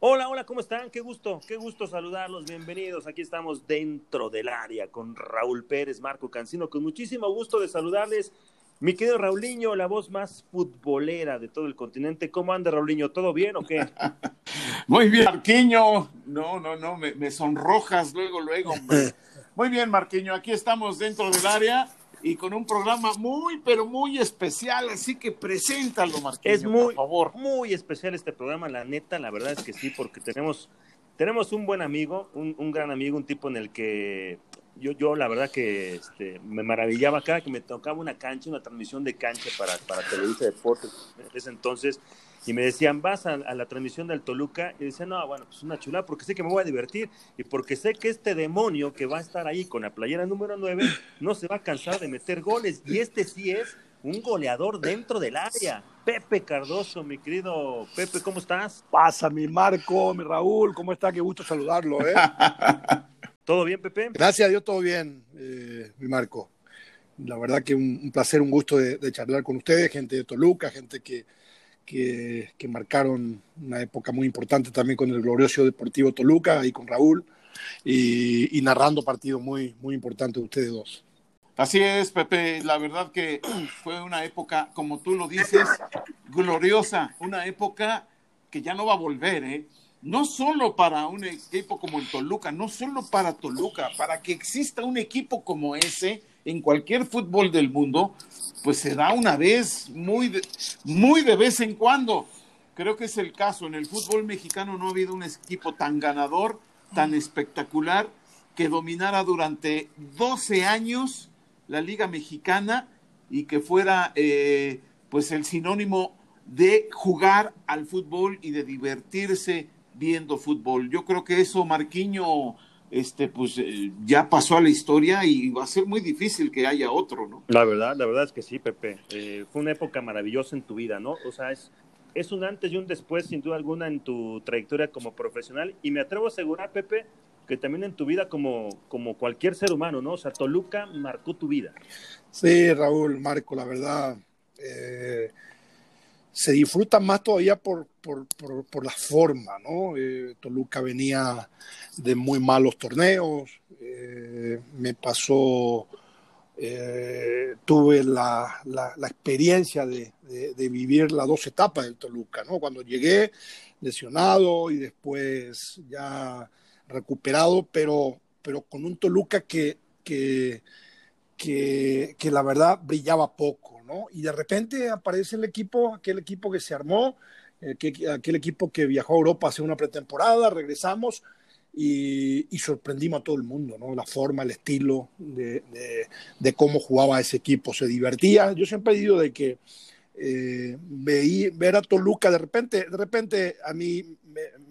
Hola, hola, ¿cómo están? Qué gusto, qué gusto saludarlos, bienvenidos. Aquí estamos dentro del área con Raúl Pérez, Marco Cancino, con muchísimo gusto de saludarles. Mi querido Raulinho, la voz más futbolera de todo el continente. ¿Cómo anda, Raulinho? ¿Todo bien o qué? Muy bien, Marquiño. No, no, no, me, me sonrojas luego, luego, hombre. Muy bien, Marquiño, aquí estamos dentro del área y con un programa muy, pero muy especial, así que preséntalo, Marquinhos, es muy, por favor. Muy especial este programa, la neta, la verdad es que sí, porque tenemos, tenemos un buen amigo, un, un gran amigo, un tipo en el que yo, yo la verdad que este, me maravillaba cada que me tocaba una cancha, una transmisión de cancha para, para Televisa Deportes en ese entonces, y me decían, vas a, a, la transmisión del Toluca, y decía, no, bueno, pues una chula, porque sé que me voy a divertir, y porque sé que este demonio que va a estar ahí con la playera número 9, no se va a cansar de meter goles, y este sí es un goleador dentro del área. Pepe Cardoso, mi querido Pepe, ¿cómo estás? Pasa, mi Marco, mi Raúl, ¿cómo está? Qué gusto saludarlo, ¿eh? ¿Todo bien, Pepe? Gracias a Dios, todo bien, eh, mi Marco. La verdad que un, un placer, un gusto de, de, charlar con ustedes, gente de Toluca, gente que, que, que, marcaron una época muy importante también con el glorioso Deportivo Toluca y con Raúl, y, y narrando partidos muy, muy importantes de ustedes dos. Así es, Pepe. La verdad que fue una época, como tú lo dices, gloriosa. Una época que ya no va a volver, ¿eh? No solo para un equipo como el Toluca, no solo para Toluca, para que exista un equipo como ese en cualquier fútbol del mundo, pues se da una vez, muy de, muy de vez en cuando. Creo que es el caso. En el fútbol mexicano no ha habido un equipo tan ganador, tan espectacular, que dominara durante 12 años la Liga Mexicana y que fuera eh, pues el sinónimo de jugar al fútbol y de divertirse viendo fútbol. Yo creo que eso, Marquiño, este, pues eh, ya pasó a la historia y va a ser muy difícil que haya otro, ¿no? La verdad, la verdad es que sí, Pepe. Eh, fue una época maravillosa en tu vida, ¿no? O sea, es, es un antes y un después, sin duda alguna, en tu trayectoria como profesional. Y me atrevo a asegurar, Pepe, que también en tu vida como, como cualquier ser humano, ¿no? O sea, Toluca marcó tu vida. Sí, Raúl, Marco, la verdad, eh, se disfruta más todavía por, por, por, la forma, ¿no? Eh, Toluca venía de muy malos torneos, eh, me pasó, eh, tuve la, la, experiencia de, de, vivir las dos etapas del Toluca, ¿no? Cuando llegué lesionado y después ya recuperado, pero, pero con un Toluca que, que, que, la verdad brillaba poco, ¿no? Y de repente aparece el equipo, aquel equipo que se armó, eh, que, aquel equipo que viajó a Europa hace una pretemporada, regresamos y, sorprendimos a todo el mundo, ¿no? La forma, el estilo de, cómo jugaba ese equipo, se divertía. Yo siempre he dicho de que eh, veí, ver a Toluca, de repente, de repente a mí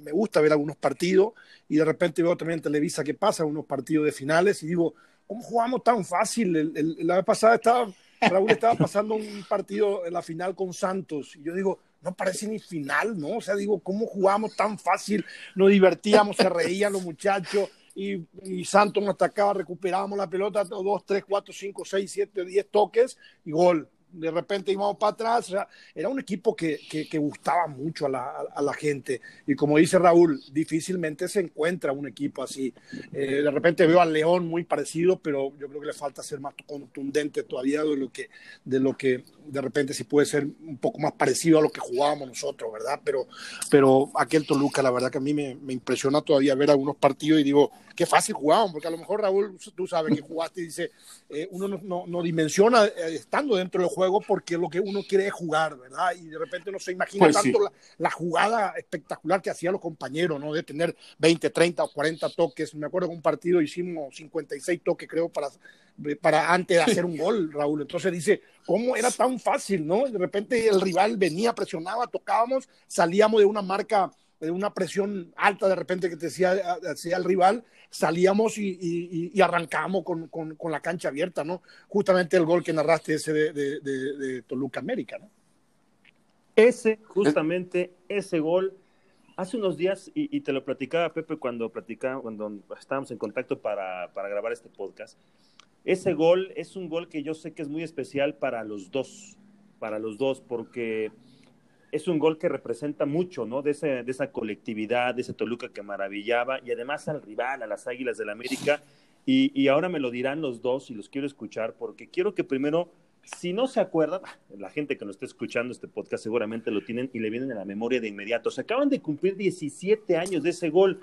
me, gusta ver algunos partidos y de repente veo también en Televisa que pasa unos partidos de finales y digo, ¿cómo jugamos tan fácil? La vez pasada estaba, Raúl estaba pasando un partido en la final con Santos y yo digo, no parece ni final, ¿no? O sea, digo, ¿cómo jugamos tan fácil? Nos divertíamos, se reían los muchachos. Y, y, Santos nos atacaba, recuperábamos la pelota, dos, tres, cuatro, cinco, seis, siete, diez toques y gol de repente íbamos para atrás. O sea, era un equipo que, que, que gustaba mucho a la, a la, gente. Y como dice Raúl, difícilmente se encuentra un equipo así. Eh, de repente veo al León muy parecido, pero yo creo que le falta ser más contundente todavía de lo que de, lo que de repente sí puede ser un poco más parecido a lo que jugábamos nosotros, ¿verdad? Pero, pero aquel Toluca, la verdad que a mí me, me impresiona todavía ver algunos partidos y digo, qué fácil jugábamos, porque a lo mejor Raúl, tú sabes que jugaste y dice, eh, uno no, no, no dimensiona eh, estando dentro del juego porque lo que uno quiere es jugar, ¿verdad? Y de repente no se imagina pues tanto sí. la, la, jugada espectacular que hacían los compañeros, ¿no? De tener 20, 30 o 40 toques. Me acuerdo que un partido hicimos 56 toques, creo, para, para antes de hacer un gol, Raúl. Entonces dice, ¿cómo era tan fácil, no? De repente el rival venía, presionaba, tocábamos, salíamos de una marca una presión alta de repente que te decía, decía el rival, salíamos y, y, y arrancábamos con, con, con, la cancha abierta, ¿no? Justamente el gol que narraste ese de, de, de, de Toluca América, ¿no? Ese, justamente ese gol, hace unos días, y, y, te lo platicaba Pepe cuando platicaba, cuando estábamos en contacto para, para grabar este podcast, ese gol es un gol que yo sé que es muy especial para los dos, para los dos, porque es un gol que representa mucho, ¿no? De, ese, de esa colectividad, de ese Toluca que maravillaba, y además al rival, a las Águilas del la América. Y, y ahora me lo dirán los dos y los quiero escuchar, porque quiero que primero si no se acuerdan, la gente que nos está escuchando este podcast seguramente lo tienen y le vienen a la memoria de inmediato. Se acaban de cumplir 17 años de ese gol.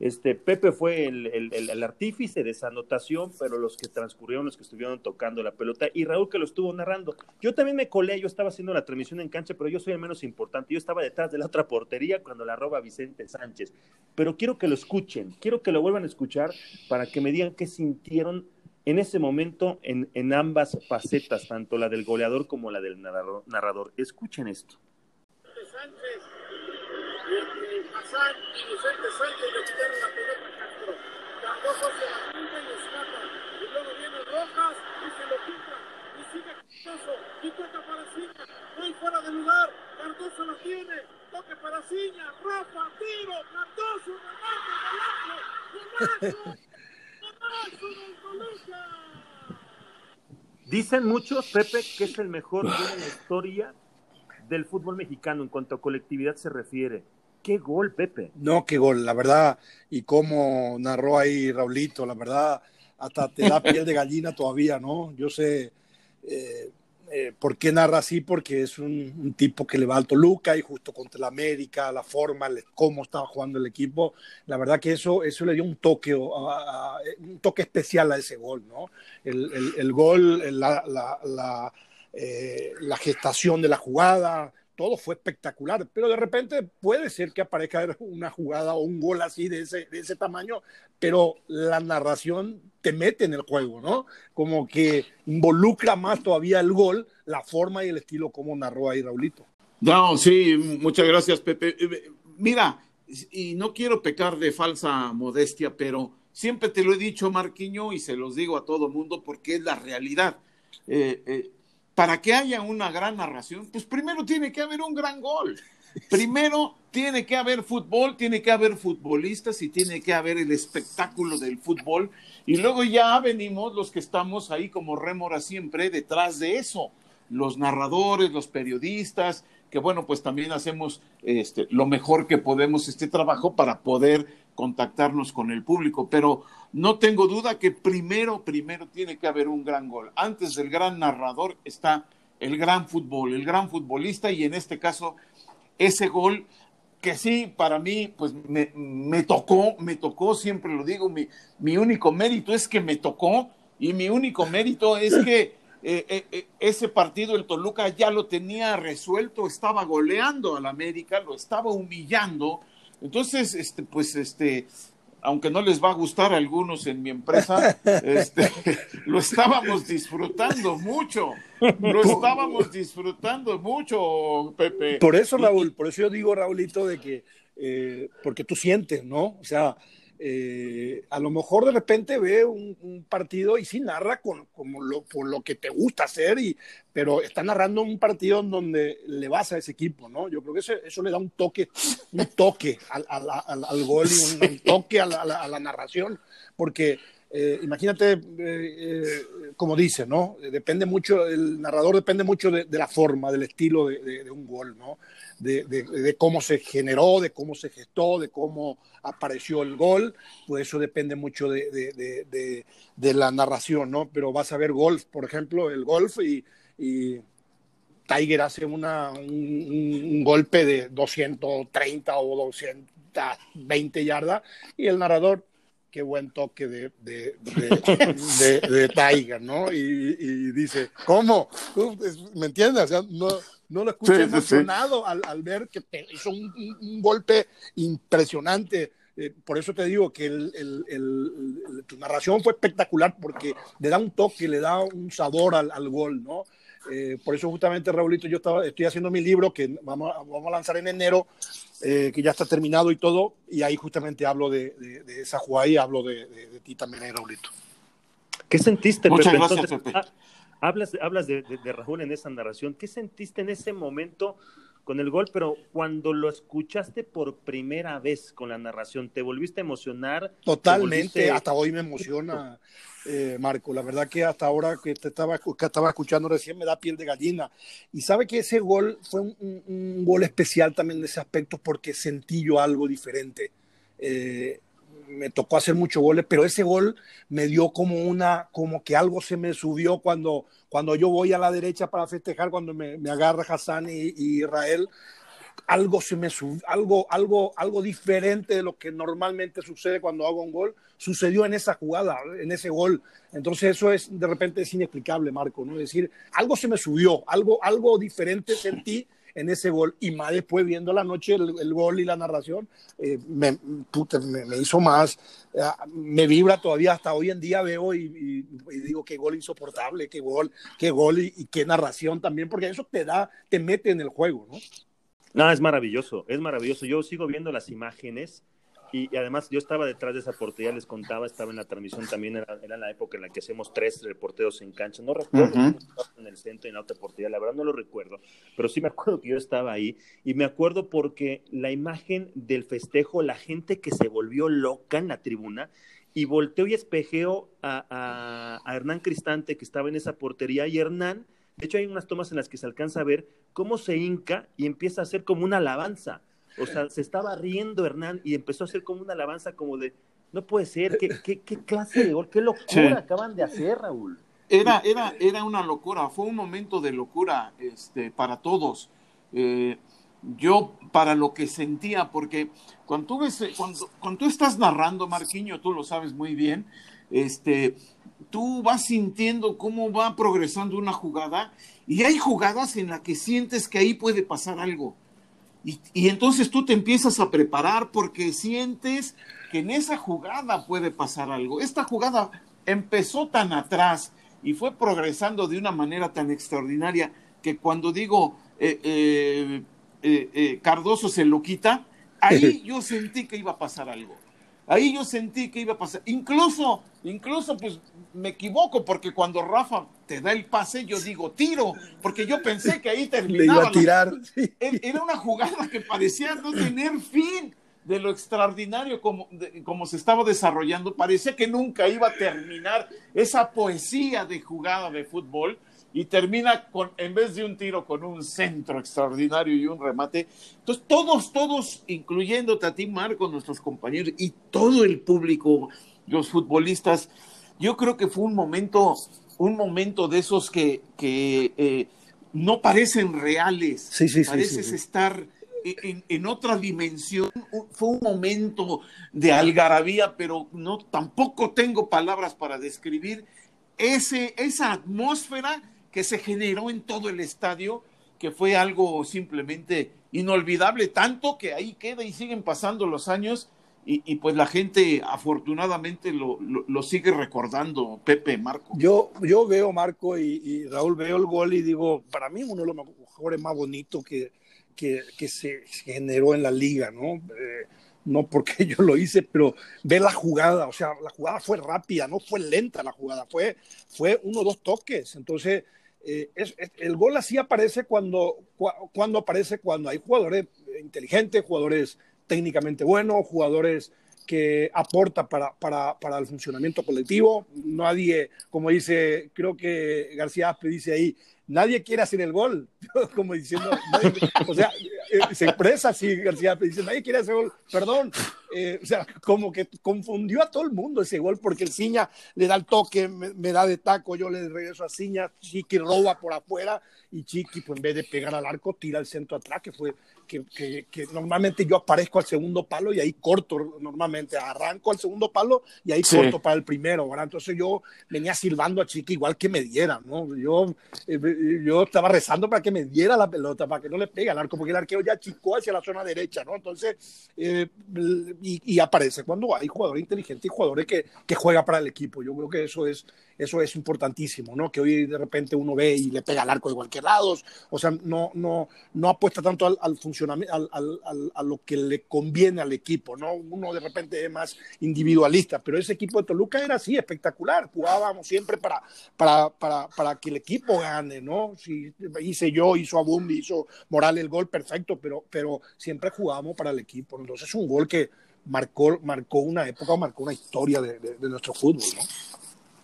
Este, Pepe fue el, artífice de esa anotación, pero los que transcurrieron, los que estuvieron tocando la pelota, y Raúl que lo estuvo narrando. Yo también me colé, yo estaba haciendo la transmisión en cancha, pero yo soy el menos importante. Yo estaba detrás de la otra portería cuando la roba Vicente Sánchez. Pero quiero que lo escuchen, quiero que lo vuelvan a escuchar para que me digan qué sintieron en ese momento en, en ambas facetas, tanto la del goleador como la del narrador. narrador. Escuchen esto. Sánchez Hassan y Vicente Sánchez le quitaron la pelota a Castro. Cardoso se la punta y escapa. Y luego viene Rojas y se lo quita. Y sigue Cardoso y toca para Ciña. No hay fuera de lugar. Cardoso la tiene. Toque para Ciña. Rafa, tiro. Cardoso, remate, golazo. Golazo. Golazo del. Dicen muchos, Pepe, que es el mejor gol en la historia del fútbol mexicano en cuanto a colectividad se refiere. Qué gol, Pepe. No, qué gol, la verdad. Y cómo narró ahí Raulito, la verdad, hasta te da piel de gallina todavía, ¿no? Yo sé eh, eh, por qué narra así, porque es un, tipo que le va al Toluca y justo contra la América, la forma, cómo estaba jugando el equipo. La verdad que eso, eso le dio un toque, un toque especial a ese gol, ¿no? El, gol, eh, la gestación de la jugada, todo fue espectacular, pero de repente puede ser que aparezca una jugada o un gol así de ese, de ese tamaño, pero la narración te mete en el juego, ¿no? Como que involucra más todavía el gol, la forma y el estilo como narró ahí Raulito. No, sí, muchas gracias, Pepe. Eh, mira, y no quiero pecar de falsa modestia, pero siempre te lo he dicho, Marquiño, y se los digo a todo mundo porque es la realidad. Eh, eh, para que haya una gran narración, pues primero tiene que haber un gran gol. Primero tiene que haber fútbol, tiene que haber futbolistas y tiene que haber el espectáculo del fútbol. Y luego ya venimos los que estamos ahí como rémora siempre detrás de eso. Los narradores, los periodistas, que bueno, pues también hacemos este, lo mejor que podemos este trabajo para poder contactarnos con el público. Pero no tengo duda que primero, primero tiene que haber un gran gol. Antes del gran narrador está el gran fútbol, el gran futbolista y en este caso ese gol que sí, para mí, pues me, me tocó, me tocó, siempre lo digo, mi, mi, único mérito es que me tocó y mi único mérito es que eh, eh, eh, ese partido el Toluca ya lo tenía resuelto, estaba goleando al América, lo estaba humillando. Entonces, este, pues, este, aunque no les va a gustar a algunos en mi empresa, este, lo estábamos disfrutando mucho. Lo estábamos disfrutando mucho, Pepe. Por eso, Raúl, por eso yo digo, Raúlito, de que, eh, porque tú sientes, ¿no? O sea, eh, a lo mejor de repente ve un, partido y sí narra con, como lo, por lo que te gusta hacer, y, pero está narrando un partido en donde le vas a ese equipo, ¿no? Yo creo que eso, eso le da un toque, un toque al, al, al, gol y un, toque a la, a la, narración, porque eh, imagínate, eh, eh, como dice, ¿no? Depende mucho, el narrador depende mucho de, la forma, del estilo de, de, un gol, ¿no? De, cómo se generó, de cómo se gestó, de cómo apareció el gol, pues eso depende mucho de, la narración, ¿no? Pero vas a ver golf, por ejemplo, el golf y, y Tiger hace una, un, golpe de 230 o 220 yardas y el narrador qué buen toque de, de, de, Tiger, ¿no? Y, dice, ¿cómo? ¿Me entiendes? O sea, no, no lo escuché emocionado Al, al, ver que hizo un, golpe impresionante. Eh, por eso te digo que el, el, tu narración fue espectacular porque le da un toque, le da un sabor al, al gol, ¿no? Eh, por eso justamente, Raulito, yo estaba, estoy haciendo mi libro que vamos, vamos a lanzar en enero, eh, que ya está terminado y todo, y ahí justamente hablo de, de, esa jugada y hablo de, ti también, Raulito. ¿Qué sentiste, Muchas Gracias, ah, hablas, hablas de, Raúl en esa narración. ¿Qué sentiste en ese momento con el gol, pero cuando lo escuchaste por primera vez con la narración, ¿te volviste a emocionar? Totalmente, hasta hoy me emociona, eh, Marco. La verdad que hasta ahora que te estaba, que estaba escuchando recién me da piel de gallina. Y sabe que ese gol fue un, un, gol especial también en ese aspecto porque sentí yo algo diferente. Eh, me tocó hacer muchos goles, pero ese gol me dio como una, como que algo se me subió cuando, cuando yo voy a la derecha para festejar, cuando me, agarra Hassan y, Israel, algo se me subió, algo, algo, algo diferente de lo que normalmente sucede cuando hago un gol, sucedió en esa jugada, en ese gol. Entonces eso es, de repente es inexplicable, Marco, ¿no? Es decir, algo se me subió, algo, algo diferente sentí en ese gol y más después viendo la noche el, gol y la narración, eh, me, me, hizo más, eh, me vibra todavía hasta hoy en día veo y, y, digo qué gol insoportable, qué gol, qué gol y, y, qué narración también, porque eso te da, te mete en el juego, ¿no? No, es maravilloso, es maravilloso. Yo sigo viendo las imágenes y, y, además yo estaba detrás de esa portería, les contaba, estaba en la transmisión también, era, era la época en la que hacemos tres reporteros en cancha, no recuerdo uh -huh. en el centro y en la otra portería, la verdad no lo recuerdo, pero sí me acuerdo que yo estaba ahí. Y me acuerdo porque la imagen del festejo, la gente que se volvió loca en la tribuna y volteo y espejeo a, a, a Hernán Cristante que estaba en esa portería y Hernán, de hecho hay unas tomas en las que se alcanza a ver cómo se hinca y empieza a hacer como una alabanza o sea, se estaba riendo Hernán y empezó a hacer como una alabanza como de, no puede ser, ¿qué, qué, qué clase de gol, qué locura sí. acaban de hacer, Raúl? Era, era, era una locura, fue un momento de locura este, para todos. Eh, yo, para lo que sentía, porque cuando tú, ves, cuando, cuando tú estás narrando, Marquiño, tú lo sabes muy bien, este, tú vas sintiendo cómo va progresando una jugada y hay jugadas en las que sientes que ahí puede pasar algo y, y, entonces tú te empiezas a preparar porque sientes que en esa jugada puede pasar algo. Esta jugada empezó tan atrás y fue progresando de una manera tan extraordinaria que cuando digo eh, eh, eh, Cardoso se lo quita, ahí yo sentí que iba a pasar algo. Ahí yo sentí que iba a pasar. Incluso, incluso, pues me equivoco porque cuando Rafa te da el pase, yo digo tiro, porque yo pensé que ahí terminaba. Le iba a tirar. Sí. Era una jugada que parecía no tener fin de lo extraordinario como, de, como se estaba desarrollando. Parecía que nunca iba a terminar esa poesía de jugada de fútbol y termina con, en vez de un tiro, con un centro extraordinario y un remate. Entonces, todos, todos, incluyéndote a ti, Marco, nuestros compañeros y todo el público, los futbolistas, yo creo que fue un momento, un momento de esos que, que eh, no parecen reales. Sí, sí, Pareces sí, estar en, en, otra dimensión. Fue un momento de algarabía, pero no, tampoco tengo palabras para describir ese, esa atmósfera que se generó en todo el estadio, que fue algo simplemente inolvidable, tanto que ahí queda y siguen pasando los años y, y pues la gente afortunadamente lo, lo, lo, sigue recordando, Pepe, Marco. Yo, yo veo, Marco y, y, Raúl, veo el gol y digo, para mí uno de los mejores más bonitos que, que, que se generó en la liga, ¿no? Eh, no porque yo lo hice, pero ver la jugada, o sea, la jugada fue rápida, no fue lenta la jugada, fue, fue uno o dos toques. Entonces, eh, es, es, el gol así aparece cuando, cuando aparece cuando hay jugadores inteligentes, jugadores técnicamente buenos, jugadores que aporta para, para, para, el funcionamiento colectivo. Nadie, como dice, creo que García Aspe dice ahí, nadie quiere hacer el gol, como diciendo, o sea, eh, se expresa así García, dice, nadie quiere hacer gol, perdón, eh, o sea, como que confundió a todo el mundo ese gol, porque el Ciña le da el toque, me, me, da de taco, yo le regreso a Ciña, Chiqui roba por afuera, y Chiqui, pues en vez de pegar al arco, tira el centro atrás, que fue, que, que, que normalmente yo aparezco al segundo palo y ahí corto, normalmente arranco al segundo palo y ahí sí. corto para el primero, ¿verdad? Entonces yo venía silbando a Chiqui igual que me diera, ¿no? Yo, eh, yo estaba rezando para que me diera la pelota, para que no le pegue al arco, porque el arquero ya chicó hacia la zona derecha, ¿no? Entonces, eh, y, y, aparece cuando hay jugadores inteligentes y jugadores que, que juegan para el equipo. Yo creo que eso es, eso es importantísimo, ¿no? Que hoy de repente uno ve y le pega al arco de cualquier lado, o sea, no, no, no apuesta tanto al, funcionamiento, al, a lo que le conviene al equipo, ¿no? Uno de repente es más individualista, pero ese equipo de Toluca era así, espectacular, jugábamos siempre para, para, para, para que el equipo gane, ¿no? Si hice yo, hizo Abundi, hizo Morales el gol, perfecto, pero, pero siempre jugábamos para el equipo, entonces es un gol que marcó, marcó una época, marcó una historia de, de, nuestro fútbol, ¿no?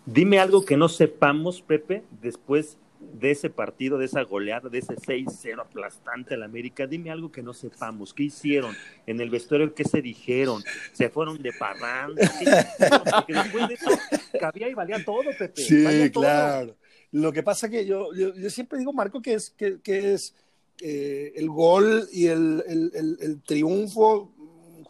Dime algo que no sepamos, Pepe, después de ese partido, de esa goleada, de ese 6-0 aplastante al América, dime algo que no sepamos. ¿Qué hicieron en el vestuario? ¿Qué se dijeron? ¿Se fueron de parranda? Porque después de eso cabía y valía todo, Pepe. Sí, claro. Lo que pasa que yo, yo, siempre digo, Marco, que es, que, que es eh, el gol y el, el, el triunfo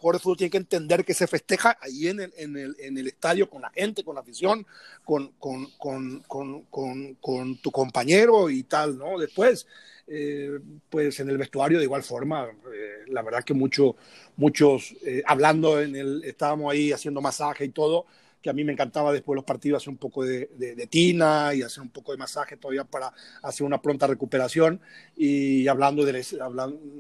jugador de fútbol tiene que entender que se festeja ahí en el, en el, en el estadio con la gente, con la afición, con, con, con, con tu compañero y tal, ¿no? Después, eh, pues en el vestuario de igual forma, eh, la verdad que mucho, muchos, eh, hablando en el, estábamos ahí haciendo masaje y todo, que a mí me encantaba después de los partidos hacer un poco de, tina y hacer un poco de masaje todavía para hacer una pronta recuperación. Y hablando de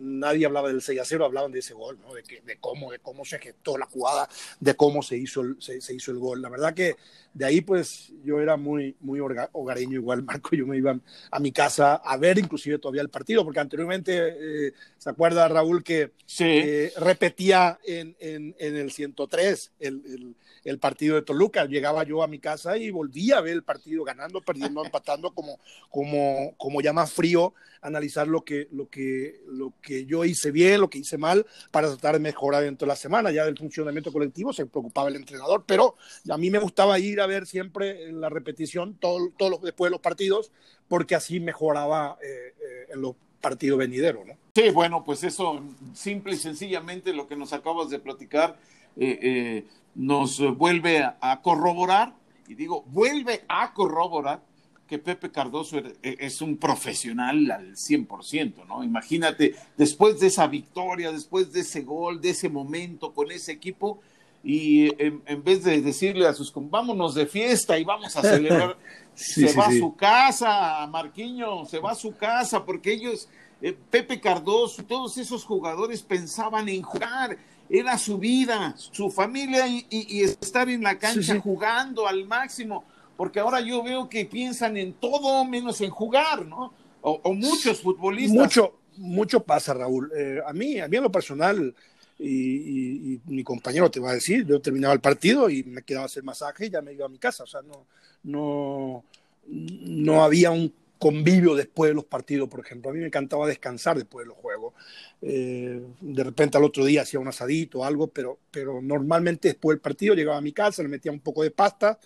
nadie hablaba del 6 a 0, hablaban de ese gol, ¿no? de, que, de, cómo, de cómo se gestó la jugada, de cómo se hizo, el, se, hizo el gol. La verdad que de ahí pues yo era muy, muy hogareño igual, Marco, yo me iba a mi casa a ver inclusive todavía el partido, porque anteriormente, eh, ¿se acuerda Raúl que eh, repetía en, en, en, el 103 el, el el partido de Toluca. Llegaba yo a mi casa y volvía a ver el partido ganando, perdiendo, empatando, como, como, como ya más frío, analizar lo que, lo, que, lo que yo hice bien, lo que hice mal, para tratar de mejorar dentro de la semana. Ya del funcionamiento colectivo se preocupaba el entrenador, pero a mí me gustaba ir a ver siempre en la repetición, todos todo después de los partidos, porque así mejoraba eh, eh, en los partidos venideros, ¿no? Sí, bueno, pues eso, simple y sencillamente lo que nos acabas de platicar, eh, nos vuelve a, corroborar, y digo, vuelve a corroborar que Pepe Cardoso e, es un profesional al 100%, ¿no? Imagínate, después de esa victoria, después de ese gol, de ese momento con ese equipo, y en, vez de decirle a sus vámonos de fiesta y vamos a celebrar, se va a su casa, Marquiño, se va a su casa, porque ellos, eh, Pepe Cardoso, todos esos jugadores pensaban en jugar era su vida, su familia y, estar en la cancha jugando al máximo, porque ahora yo veo que piensan en todo menos en jugar, ¿no? O, muchos futbolistas. Mucho, mucho pasa, Raúl. Eh, a mí, a mí en lo personal, y, mi compañero te va a decir, yo terminaba el partido y me quedaba a hacer masaje y ya me iba a mi casa, o sea, no, no, no había un convivio después de los partidos, por ejemplo. A mí me encantaba descansar después de los juegos. Eh, de repente al otro día hacía un asadito o algo, pero, pero normalmente después del partido llegaba a mi casa, le metía un poco de pasta,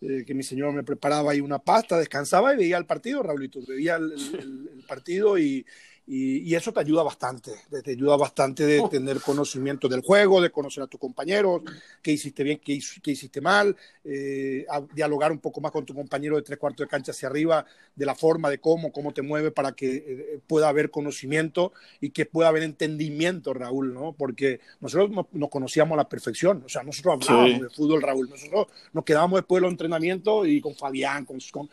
eh, que mi señor me preparaba ahí una pasta, descansaba y veía el partido, Raulito, veía el partido y, y, eso te ayuda bastante, te ayuda bastante de oh. tener conocimiento del juego, de conocer a tus compañeros, qué hiciste bien, qué, hiciste mal, eh, dialogar un poco más con tu compañero de tres cuartos de cancha hacia arriba, de la forma, de cómo, cómo te mueve para que eh, pueda haber conocimiento y que pueda haber entendimiento, Raúl, ¿no? Porque nosotros nos, conocíamos a la perfección, o sea, nosotros hablábamos de fútbol, Raúl, nosotros nos quedábamos después de los entrenamientos y con Fabián, con, con,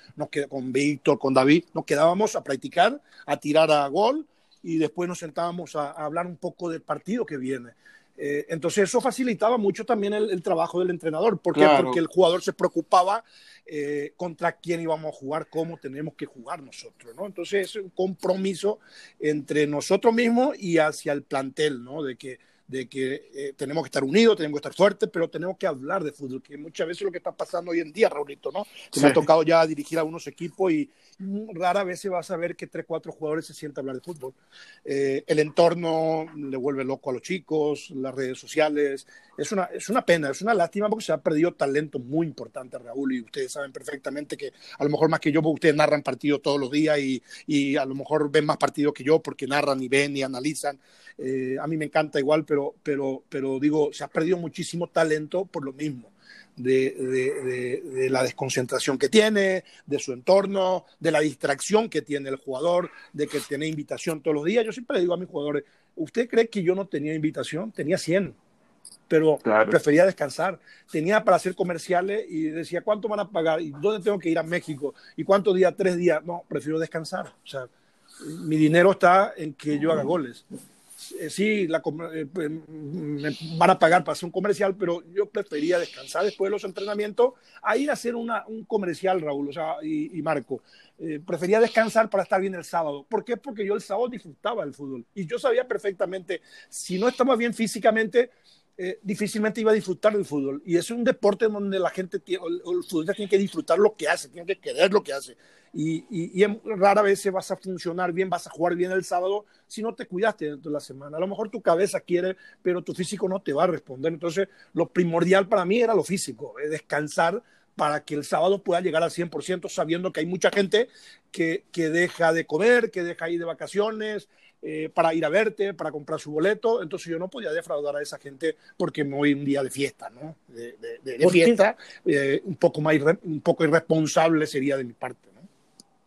con Víctor, con David, nos quedábamos a practicar, a tirar a gol y después nos sentábamos a, hablar un poco del partido que viene. Eh, entonces eso facilitaba mucho también el, trabajo del entrenador. ¿Por qué? Porque el jugador se preocupaba eh, contra quién íbamos a jugar, cómo tenemos que jugar nosotros, ¿no? Entonces es un compromiso entre nosotros mismos y hacia el plantel, ¿no? De que de que eh, tenemos que estar unidos, tenemos que estar fuertes, pero tenemos que hablar de fútbol, que muchas veces es lo que está pasando hoy en día, Raulito, ¿no? Que me ha tocado ya dirigir a unos equipos y rara vez se va a saber que tres, cuatro jugadores se sientan a hablar de fútbol. Eh, el entorno le vuelve loco a los chicos, las redes sociales, es una, es una pena, es una lástima porque se ha perdido talento muy importante, Raúl, y ustedes saben perfectamente que a lo mejor más que yo, ustedes narran partidos todos los días y, y a lo mejor ven más partidos que yo porque narran y ven y analizan. Eh, a mí me encanta igual, pero, pero, pero digo, se ha perdido muchísimo talento por lo mismo. De, de, de, la desconcentración que tiene, de su entorno, de la distracción que tiene el jugador, de que tiene invitación todos los días. Yo siempre le digo a mis jugadores, ¿usted cree que yo no tenía invitación? Tenía 100. pero prefería descansar. Tenía para hacer comerciales y decía, ¿cuánto van a pagar? ¿Y dónde tengo que ir a México? ¿Y cuántos días? Tres días. No, prefiero descansar. O sea, mi dinero está en que yo haga goles. Eh, sí, la, eh, pues, me van a pagar para hacer un comercial, pero yo prefería descansar después de los entrenamientos a ir a hacer una, un comercial, Raúl, o sea, y, Marco. Eh, prefería descansar para estar bien el sábado. ¿Por qué? Porque yo el sábado disfrutaba del fútbol y yo sabía perfectamente, si no estaba bien físicamente, difícilmente iba a disfrutar del fútbol. Y es un deporte donde la gente, tiene, el, el futbolista tiene que disfrutar lo que hace, tiene que querer lo que hace y, y, rara vez vas a funcionar bien, vas a jugar bien el sábado si no te cuidaste dentro de la semana. A lo mejor tu cabeza quiere, pero tu físico no te va a responder. Entonces, lo primordial para mí era lo físico, descansar para que el sábado pueda llegar al 100%, sabiendo que hay mucha gente que, que deja de comer, que deja ir de vacaciones, eh, para ir a verte, para comprar su boleto. Entonces yo no podía defraudar a esa gente porque me voy un día de fiesta, ¿no? De, de, fiesta, eh, un, poco más un poco irresponsable sería de mi parte.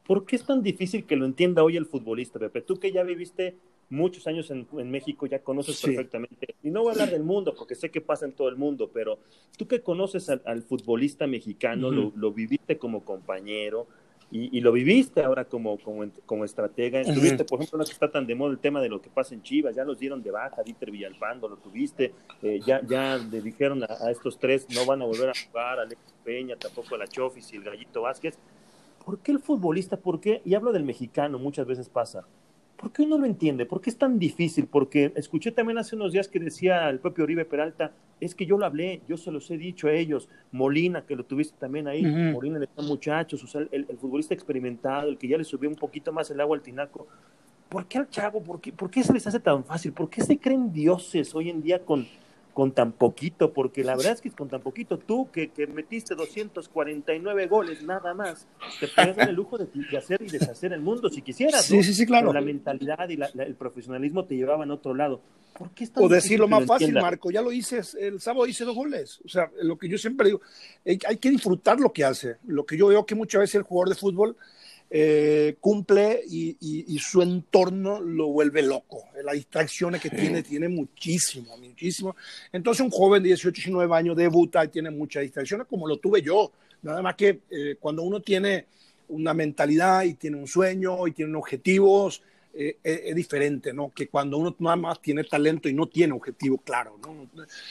¿Por qué es tan difícil que lo entienda hoy el futbolista, Pepe? Tú que ya viviste muchos años en, México, ya conoces perfectamente, y no voy a hablar del mundo, porque sé que pasa en todo el mundo, pero tú que conoces al, futbolista mexicano, lo, viviste como compañero, y, lo viviste ahora como, como, como estratega. Estuviste, por ejemplo, no está tan de moda el tema de lo que pasa en Chivas, ya los dieron de baja, Dieter Villalpando, lo tuviste, eh, ya, ya le dijeron a, estos tres, no van a volver a jugar, a Alex Peña, tampoco a la Chofis y el Gallito Vázquez, ¿por qué el futbolista, por qué, y hablo del mexicano, muchas veces pasa, ¿por qué uno lo entiende? ¿Por qué es tan difícil? Porque escuché también hace unos días que decía el propio Oribe Peralta, es que yo lo hablé, yo se los he dicho a ellos, Molina, que lo tuviste también ahí, Molina de muchachos, el, futbolista experimentado, el que ya le subió un poquito más el agua al tinaco, ¿por qué al chavo? ¿Por qué, ¿Por qué se les hace tan fácil? ¿Por qué se creen dioses hoy en día con con tan poquito, porque la verdad es que con tan poquito, tú que, que metiste 249 goles nada más, te puedes dar el lujo de, hacer y deshacer el mundo si quisieras. Sí, sí, sí, claro. la mentalidad y el profesionalismo te llevaban a otro lado. ¿Por qué o decirlo más fácil, Marco, ya lo hice, el sábado hice dos goles. O sea, lo que yo siempre digo, hay que disfrutar lo que hace. Lo que yo veo que muchas veces el jugador de fútbol eh, cumple y, su entorno lo vuelve loco. Las distracciones que tiene, tiene muchísimo, muchísimo. Entonces un joven de 18, 19 años debuta y tiene muchas distracciones, como lo tuve yo. Nada más que eh, cuando uno tiene una mentalidad y tiene un sueño y tiene objetivos, eh, eh, es, diferente, ¿no? Que cuando uno nada más tiene talento y no tiene objetivo claro, ¿no?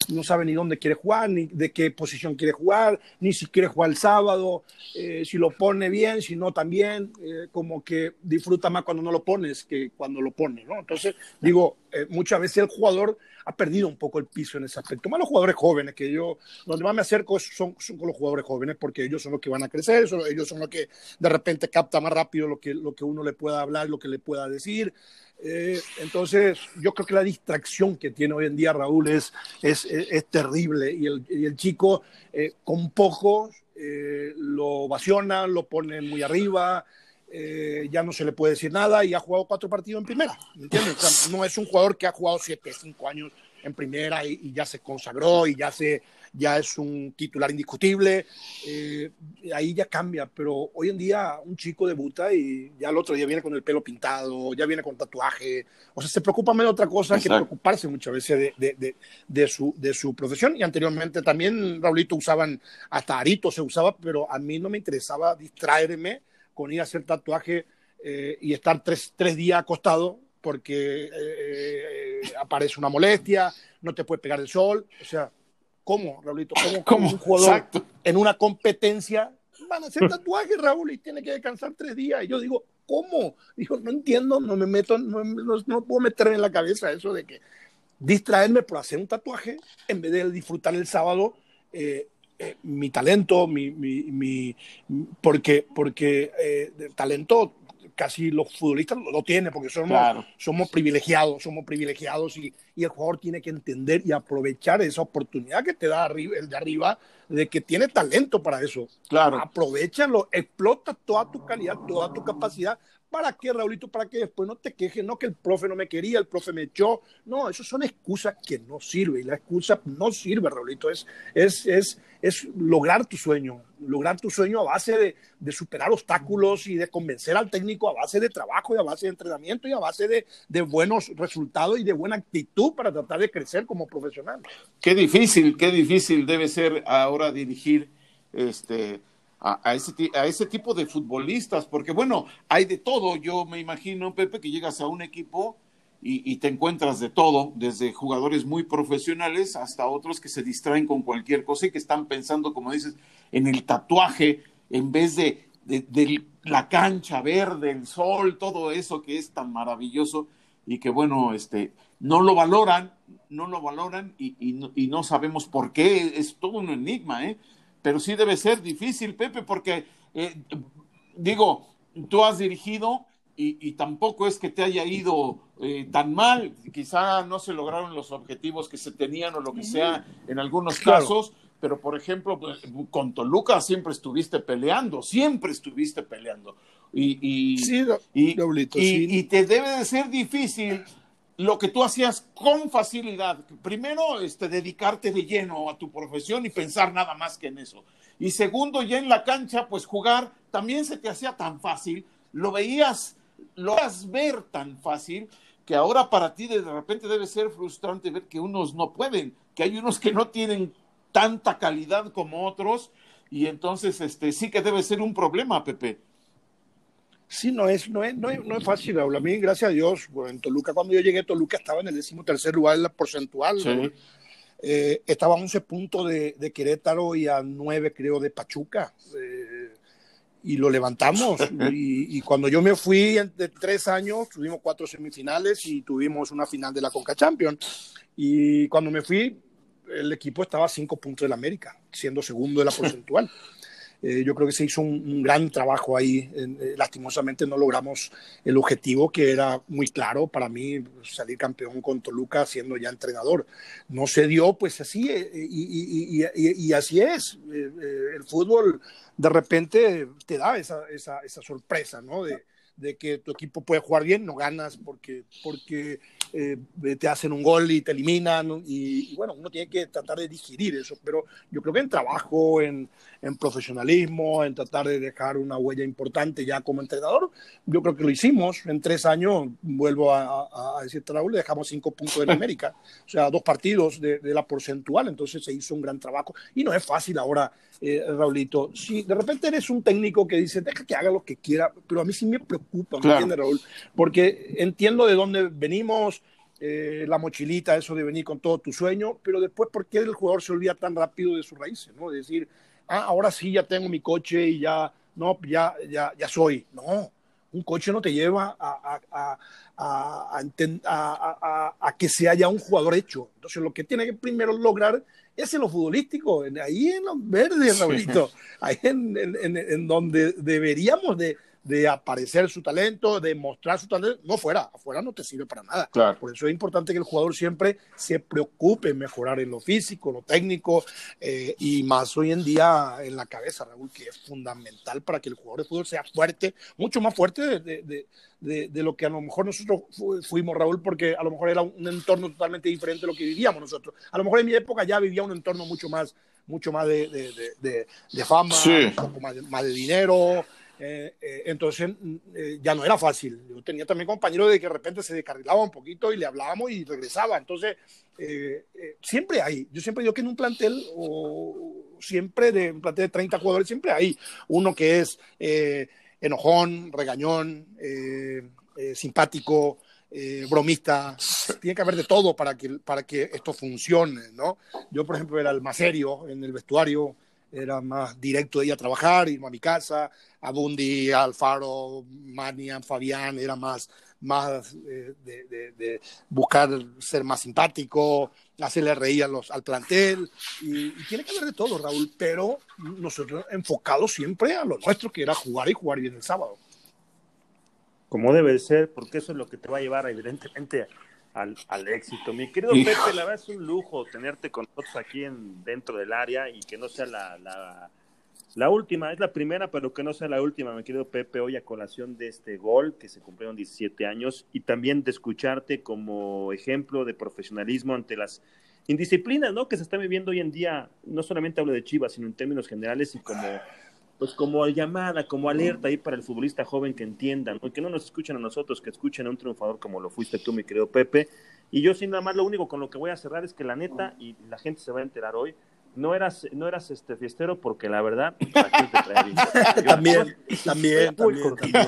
No sabe ni dónde quiere jugar, ni de qué posición quiere jugar, ni si quiere jugar el sábado, eh, si lo pone bien, si no también, como que disfruta más cuando no lo pones que cuando lo pone, ¿no? Entonces, digo, muchas veces el jugador ha perdido un poco el piso en ese aspecto. Más los jugadores jóvenes, que yo, donde más me acerco son, son con los jugadores jóvenes, porque ellos son los que van a crecer, ellos son los que de repente captan más rápido lo que, lo que uno le pueda hablar, lo que le pueda decir. Eh, entonces, yo creo que la distracción que tiene hoy en día Raúl es, es, es, terrible y el, y el chico eh, con poco eh, lo ovaciona, lo pone muy arriba, eh, ya no se le puede decir nada y ha jugado cuatro partidos en primera, entiendes? no es un jugador que ha jugado siete, cinco años en primera y, ya se consagró y ya, se, ya es un titular indiscutible, eh, ahí ya cambia, pero hoy en día un chico debuta y ya el otro día viene con el pelo pintado, ya viene con tatuaje, o sea, se preocupa menos de otra cosa que preocuparse muchas veces de, de, de, su, de su profesión. Y anteriormente también, Raulito, usaban, hasta Arito se usaba, pero a mí no me interesaba distraerme con ir a hacer tatuaje eh, y estar tres, tres, días acostado porque eh, eh, aparece una molestia, no te puede pegar el sol. O sea, ¿cómo, Raulito? ¿Cómo, un jugador en una competencia van a hacer tatuaje, Raúl, y tiene que descansar tres días? Y yo digo, ¿cómo? Digo, no entiendo, no me meto, no, no, puedo meter en la cabeza eso de que distraerme por hacer un tatuaje en vez de disfrutar el sábado eh, mi talento, mi, mi, porque, porque eh, talento casi los futbolistas lo, tienen, porque somos, somos privilegiados, somos privilegiados y, y, el jugador tiene que entender y aprovechar esa oportunidad que te da arriba, el de arriba, de que tiene talento para eso. Claro. Aprovechalo, explota toda tu calidad, toda tu capacidad ¿Para qué, Raulito? Para que después no te quejes, no que el profe no me quería, el profe me echó. No, eso son excusas que no sirven. Y la excusa no sirve, Raulito. Es, es, es, es lograr tu sueño, lograr tu sueño a base de, superar obstáculos y de convencer al técnico a base de trabajo y a base de entrenamiento y a base de buenos resultados y de buena actitud para tratar de crecer como profesional. Qué difícil, qué difícil debe ser ahora dirigir este a, ese, a ese tipo de futbolistas, porque bueno, hay de todo. Yo me imagino, Pepe, que llegas a un equipo y, te encuentras de todo, desde jugadores muy profesionales hasta otros que se distraen con cualquier cosa y que están pensando, como dices, en el tatuaje en vez de, de, de la cancha verde, el sol, todo eso que es tan maravilloso y que bueno, este, no lo valoran, no lo valoran y, y, no, y no sabemos por qué, es todo un enigma, ¿eh? Pero sí debe ser difícil, Pepe, porque eh, digo, tú has dirigido y, y, tampoco es que te haya ido eh, tan mal, quizá no se lograron los objetivos que se tenían o lo que sea en algunos claro. casos, pero por ejemplo, con Toluca siempre estuviste peleando, siempre estuviste peleando. Y, y, sí, Doblito, y, sí. y te debe de ser difícil lo que tú hacías con facilidad. Primero, este, dedicarte de lleno a tu profesión y pensar nada más que en eso. Y segundo, ya en la cancha, pues jugar también se te hacía tan fácil, lo veías, lo veías ver tan fácil, que ahora para ti de repente debe ser frustrante ver que unos no pueden, que hay unos que no tienen tanta calidad como otros, y entonces este, sí que debe ser un problema, Pepe. Sí, no es, no es, no es, no es fácil, Raúl. A mí, gracias a Dios, en Toluca, cuando yo llegué a Toluca, estaba en el décimo tercer lugar en la porcentual. Sí. Eh, estaba a 11 puntos de, de, Querétaro y a 9, creo, de Pachuca. Eh, y lo levantamos. y, y, cuando yo me fui de tres años, tuvimos cuatro semifinales y tuvimos una final de la Conca Champions. Y cuando me fui, el equipo estaba a cinco puntos del América, siendo segundo de la porcentual. Eh, yo creo que se hizo un, un gran trabajo ahí. Eh, lastimosamente no logramos el objetivo que era muy claro para mí, salir campeón con Toluca siendo ya entrenador. No se dio, pues así, eh, y, y, y, y, así es. el fútbol de repente te da esa, esa, esa sorpresa, ¿no? De, de que tu equipo puede jugar bien, no ganas porque, porque eh, te hacen un gol y te eliminan. Y, y, bueno, uno tiene que tratar de digerir eso. Pero yo creo que en trabajo, en, en, profesionalismo, en tratar de dejar una huella importante ya como entrenador, yo creo que lo hicimos. En tres años, vuelvo a, a, a decirte, Raúl, le dejamos cinco puntos en América. O sea, dos partidos de, de, la porcentual. Entonces se hizo un gran trabajo. Y no es fácil ahora, eh, Raulito. Si de repente eres un técnico que dice, deja que haga lo que quiera, pero a mí sí me preocupa claro. ¿me entiendes, Raúl? Porque entiendo de dónde venimos, eh, la mochilita, eso de venir con todo tu sueño, pero después, ¿por qué el jugador se olvida tan rápido de sus raíces? ¿no? De decir, ah, ahora sí, ya tengo mi coche y ya, no, ya, ya, ya soy. No, un coche no te lleva a, a, a, a, que sea ya un jugador hecho. Entonces, lo que tiene que primero lograr es en lo futbolístico, ahí en los verdes, Raulito, ahí en, en, en, donde deberíamos de, de aparecer su talento, de mostrar su talento, no fuera, afuera no te sirve para nada. Claro. Por eso es importante que el jugador siempre se preocupe en mejorar en lo físico, lo técnico, eh, y más hoy en día en la cabeza, Raúl, que es fundamental para que el jugador de fútbol sea fuerte, mucho más fuerte de, de, de, de, lo que a lo mejor nosotros fuimos, Raúl, porque a lo mejor era un entorno totalmente diferente de lo que vivíamos nosotros. A lo mejor en mi época ya vivía un entorno mucho más, mucho más de, de fama, sí. un poco más, más de dinero, eh, eh, entonces eh, ya no era fácil. Yo tenía también compañeros de que de repente se descarrilaba un poquito y le hablábamos y regresaba. Entonces, siempre hay. Yo siempre digo que en un plantel, o siempre de un plantel de 30 jugadores, siempre hay uno que es enojón, regañón, simpático. bromista, tiene que haber de todo para que, para que esto funcione, ¿no? Yo, por ejemplo, era el más serio en el vestuario, era más directo de ir a trabajar, irme a mi casa, a Bundy, Alfaro, Manian, Fabián, era más, más eh, de, buscar ser más simpático, hacerle reír a los, al plantel, y, y, tiene que haber de todo, Raúl, pero nosotros enfocados siempre a lo nuestro, que era jugar y jugar bien el sábado. Como debe ser, porque eso es lo que te va a llevar, evidentemente, al, al, éxito. Mi querido Hijo. Pepe, la verdad es un lujo tenerte con nosotros aquí en, dentro del área y que no sea la, la, La última, es la primera, pero que no sea la última, mi querido Pepe, hoy a colación de este gol, que se cumplieron 17 años, y también de escucharte como ejemplo de profesionalismo ante las indisciplinas, ¿no? Que se están viviendo hoy en día, no solamente hablo de Chivas, sino en términos generales y como pues como llamada, como alerta ahí para el futbolista joven que entiendan, ¿no? que no nos escuchen a nosotros, que escuchen a un triunfador como lo fuiste tú, mi querido Pepe. Y yo sin nada más lo único con lo que voy a cerrar es que la neta, y la gente se va a enterar hoy, no eras, no eras este fiestero porque la verdad, también, también, también,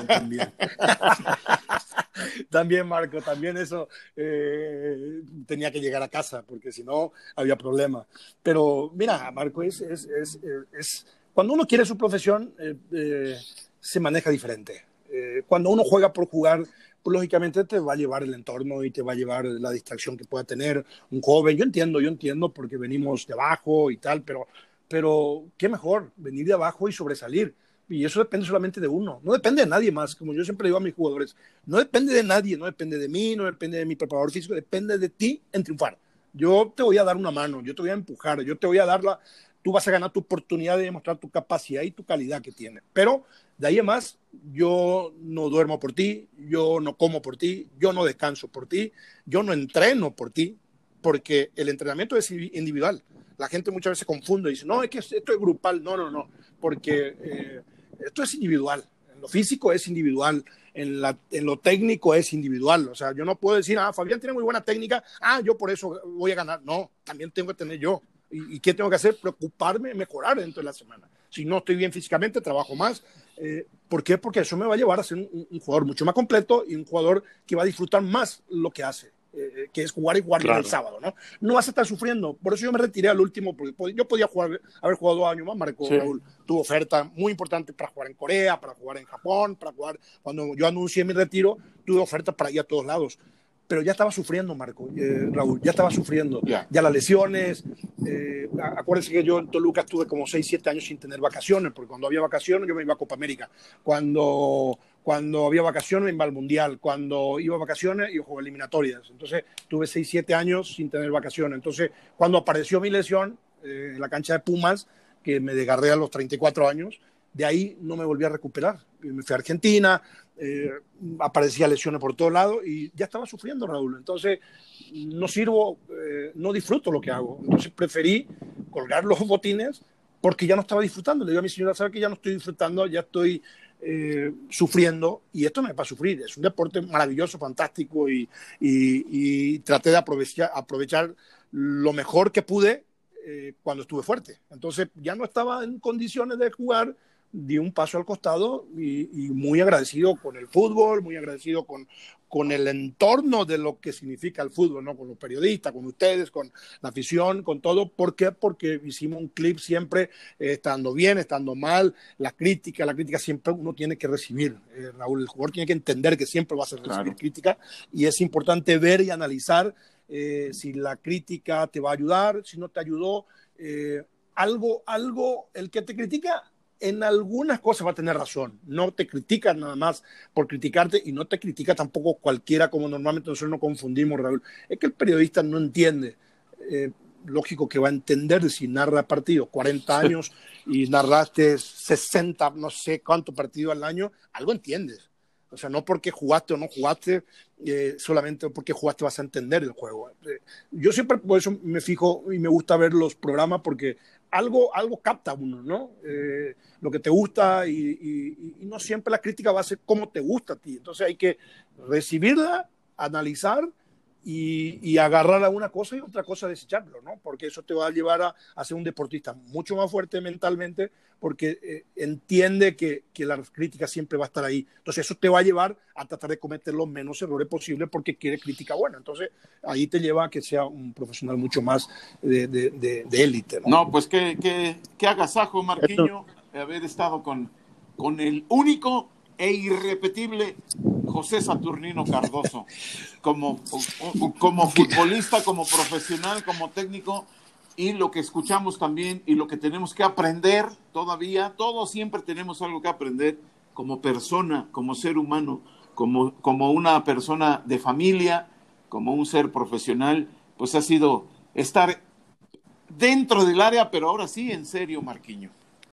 también, también, Marco, también eso eh, tenía que llegar a casa porque si no había problema. Pero mira, Marco, es, es, es, es cuando uno quiere su profesión, eh, eh, se maneja diferente. Eh, cuando uno juega por jugar, pues lógicamente te va a llevar el entorno y te va a llevar la distracción que pueda tener un joven. Yo entiendo, yo entiendo porque venimos de abajo y tal, pero, pero qué mejor venir de abajo y sobresalir. Y eso depende solamente de uno, no depende de nadie más, como yo siempre digo a mis jugadores, no depende de nadie, no depende de mí, no depende de mi preparador físico, depende de ti en triunfar. Yo te voy a dar una mano, yo te voy a empujar, yo te voy a dar la, tú vas a ganar tu oportunidad de demostrar tu capacidad y tu calidad que tienes. Pero de ahí en más, yo no duermo por ti, yo no como por ti, yo no descanso por ti, yo no entreno por ti, porque el entrenamiento es individual. La gente muchas veces confunde y dice, no, es que esto es grupal. No, no, no, porque eh, esto es individual. En lo físico es individual, en, la, en, lo técnico es individual. O sea, yo no puedo decir, ah, Fabián tiene muy buena técnica, ah, yo por eso voy a ganar. No, también tengo que tener yo. ¿Y, qué tengo que hacer? Preocuparme, mejorar dentro de la semana. Si no estoy bien físicamente, trabajo más. Eh, ¿Por qué? Porque eso me va a llevar a ser un, jugador mucho más completo y un jugador que va a disfrutar más lo que hace. Eh, que es jugar y jugar el sábado, ¿no? No vas a estar sufriendo. Por eso yo me retiré al último, porque yo podía jugar, haber jugado dos años más. Marco Raúl tuvo oferta muy importante para jugar en Corea, para jugar en Japón, para jugar. Cuando yo anuncié mi retiro, tuve ofertas para ir a todos lados pero ya estaba sufriendo, Marco, eh, Raúl, ya estaba sufriendo. Ya las lesiones. Eh, acuérdense que yo en Toluca estuve como 6, 7 años sin tener vacaciones, porque cuando había vacaciones yo me iba a Copa América. Cuando, cuando había vacaciones me iba al Mundial. Cuando iba a vacaciones yo jugaba eliminatorias. Entonces tuve 6, 7 años sin tener vacaciones. Entonces cuando apareció mi lesión eh, en la cancha de Pumas, que me desgarré a los 34 años, de ahí no me volví a recuperar. Me fui a Argentina, eh, aparecía lesiones por todos lados y ya estaba sufriendo Raúl. Entonces, no sirvo, eh, no disfruto lo que hago. Entonces, preferí colgar los botines porque ya no estaba disfrutando. Le digo a mi señora, ¿sabe que ya no estoy disfrutando? Ya estoy eh, sufriendo y esto no es para sufrir. Es un deporte maravilloso, fantástico y, y, traté de aprovechar, aprovechar lo mejor que pude cuando estuve fuerte. Entonces, ya no estaba en condiciones de jugar di un paso al costado y, muy agradecido con el fútbol, muy agradecido con, con el entorno de lo que significa el fútbol, ¿no? con los periodistas, con ustedes, con la afición, con todo. ¿Por qué? Porque hicimos un clip siempre eh, estando bien, estando mal, la crítica, la crítica siempre uno tiene que recibir. Eh, Raúl, el jugador tiene que entender que siempre va a ser recibir crítica y es importante ver y analizar eh, si la crítica te va a ayudar, si no te ayudó. algo, algo, el que te critica en algunas cosas va a tener razón. No te critica nada más por criticarte y no te critica tampoco cualquiera como normalmente nosotros no confundimos, Raúl. Es que el periodista no entiende. Eh, lógico que va a entender si narra partidos 40 años y narraste 60, no sé cuántos partidos al año, algo entiendes. O sea, no porque jugaste o no jugaste, eh, solamente porque jugaste vas a entender el juego. Eh, yo siempre por eso me fijo y me gusta ver los programas porque algo, algo capta uno, ¿no? Eh, lo que te gusta y, no siempre la crítica va a ser como te gusta a ti. Entonces hay que recibirla, analizar y, agarrar a una cosa y otra cosa desecharlo, ¿no? Porque eso te va a llevar a, ser un deportista mucho más fuerte mentalmente porque eh, entiende que, que, la crítica siempre va a estar ahí. Entonces eso te va a llevar a tratar de cometer los menos errores posibles porque quiere crítica buena. Entonces ahí te lleva a que sea un profesional mucho más de élite. ¿no? ¿no? pues qué, qué, qué agasajo, Marquiño, haber estado con, con el único e irrepetible José Saturnino Cardoso, como, como futbolista, como profesional, como técnico, y lo que escuchamos también y lo que tenemos que aprender todavía, todos siempre tenemos algo que aprender como persona, como ser humano, como, como una persona de familia, como un ser profesional, pues ha sido estar dentro del área, pero ahora sí, en serio, Marquiño.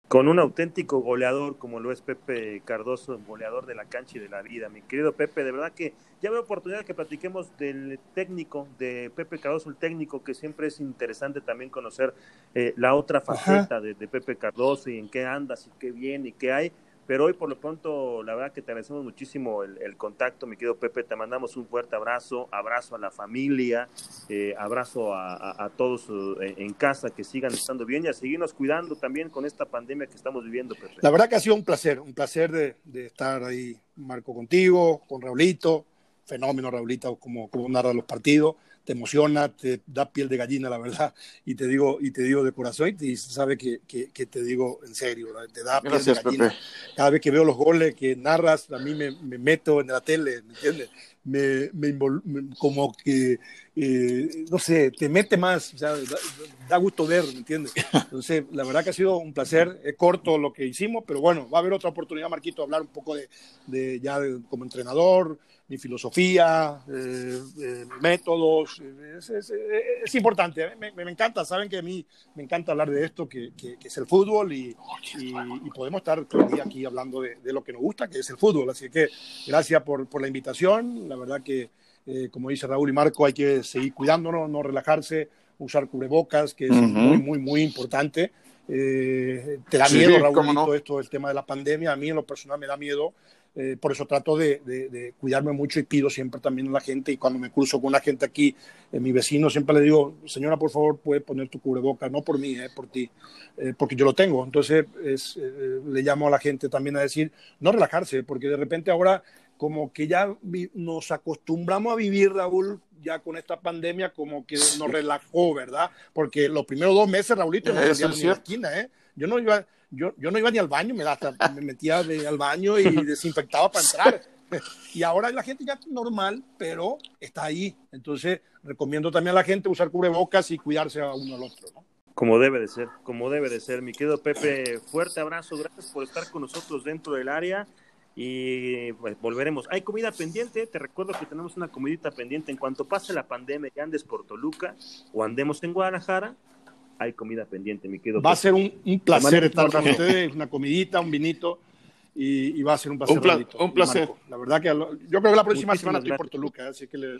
Con un auténtico goleador como lo es Pepe Cardoso, goleador de la cancha y de la vida. Mi querido Pepe, de verdad que ya veo oportunidad que platiquemos del técnico, de Pepe Cardoso, el técnico, que siempre es interesante también conocer eh, la otra faceta de, de, Pepe Cardoso y en qué andas y qué viene y qué hay. Pero hoy por lo pronto, la verdad que te agradecemos muchísimo el, contacto, mi querido Pepe. Te mandamos un fuerte abrazo, abrazo a la familia, eh, abrazo a, todos eh, en casa que sigan estando bien y a seguirnos cuidando también con esta pandemia que estamos viviendo, Pepe. La verdad que ha sido un placer, un placer de, estar ahí, Marco, contigo, con Raulito, fenómeno Raulito, como narra los partidos te emociona, te da piel de gallina, la verdad, y te digo, y te digo de corazón, y sabe que, que, te digo en serio, te da piel de gallina. Cada vez que veo los goles que narras, a mí me, me meto en la tele, ¿me entiendes? Me, me, como que, eh, no sé, te mete más, o sea, da, gusto ver, ¿me entiendes? Entonces, la verdad que ha sido un placer, es corto lo que hicimos, pero bueno, va a haber otra oportunidad, Marquito, de hablar un poco de, de ya como entrenador, mi filosofía, eh, eh, métodos. Es, importante, ¿eh? me, me, encanta, saben que a mí me encanta hablar de esto, que, que, es el fútbol y, y, podemos estar aquí hablando de, de, lo que nos gusta, que es el fútbol. Así que gracias por, por la invitación. La verdad que, como dice Raúl y Marco, hay que seguir cuidándonos, no relajarse, usar cubrebocas, que es muy, muy, muy importante. te da miedo, Raúl, todo esto, el tema de la pandemia. A mí en lo personal me da miedo eh, por eso trato de, cuidarme mucho y pido siempre también a la gente. Y cuando me cruzo con la gente aquí, eh, mi vecino, siempre le digo, señora, por favor, puede poner tu cubreboca, no por mí, eh, por ti, eh, porque yo lo tengo. Entonces, le llamo a la gente también a decir, no relajarse, porque de repente ahora como que ya nos acostumbramos a vivir, Raúl, ya con esta pandemia, como que nos relajó, ¿verdad? Porque los primeros dos meses, Raúlito, no salíamos ni la esquina, ¿eh? Yo no iba yo, yo no iba ni al baño, me, me metía al baño y desinfectaba para entrar. Y ahora la gente ya es normal, pero está ahí. Entonces, recomiendo también a la gente usar cubrebocas y cuidarse a uno al otro. Como debe de ser, como debe de ser. Mi querido Pepe, fuerte abrazo, gracias por estar con nosotros dentro del área y pues, volveremos. Hay comida pendiente, te recuerdo que tenemos una comidita pendiente en cuanto pase la pandemia y andes por Toluca o andemos en Guadalajara, hay comida pendiente, mi querido. Va a ser un, placer estar con ustedes, una comidita, un vinito, y, va a ser un placer. Un, placer. La verdad que yo creo que la próxima semana estoy por Toluca, así que le,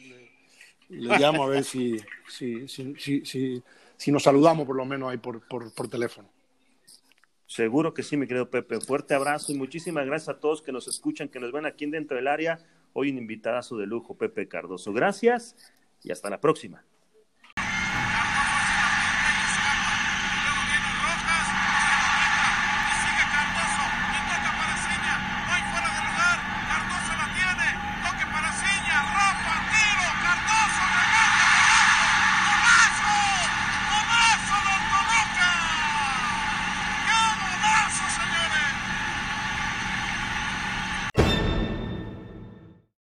llamo a ver si, si, si, si, nos saludamos por lo menos ahí por, por, por teléfono. Seguro que sí, mi querido Pepe. Fuerte abrazo y muchísimas gracias a todos que nos escuchan, que nos ven aquí dentro del área. Hoy un invitadazo de lujo, Pepe Cardoso. Gracias y hasta la próxima.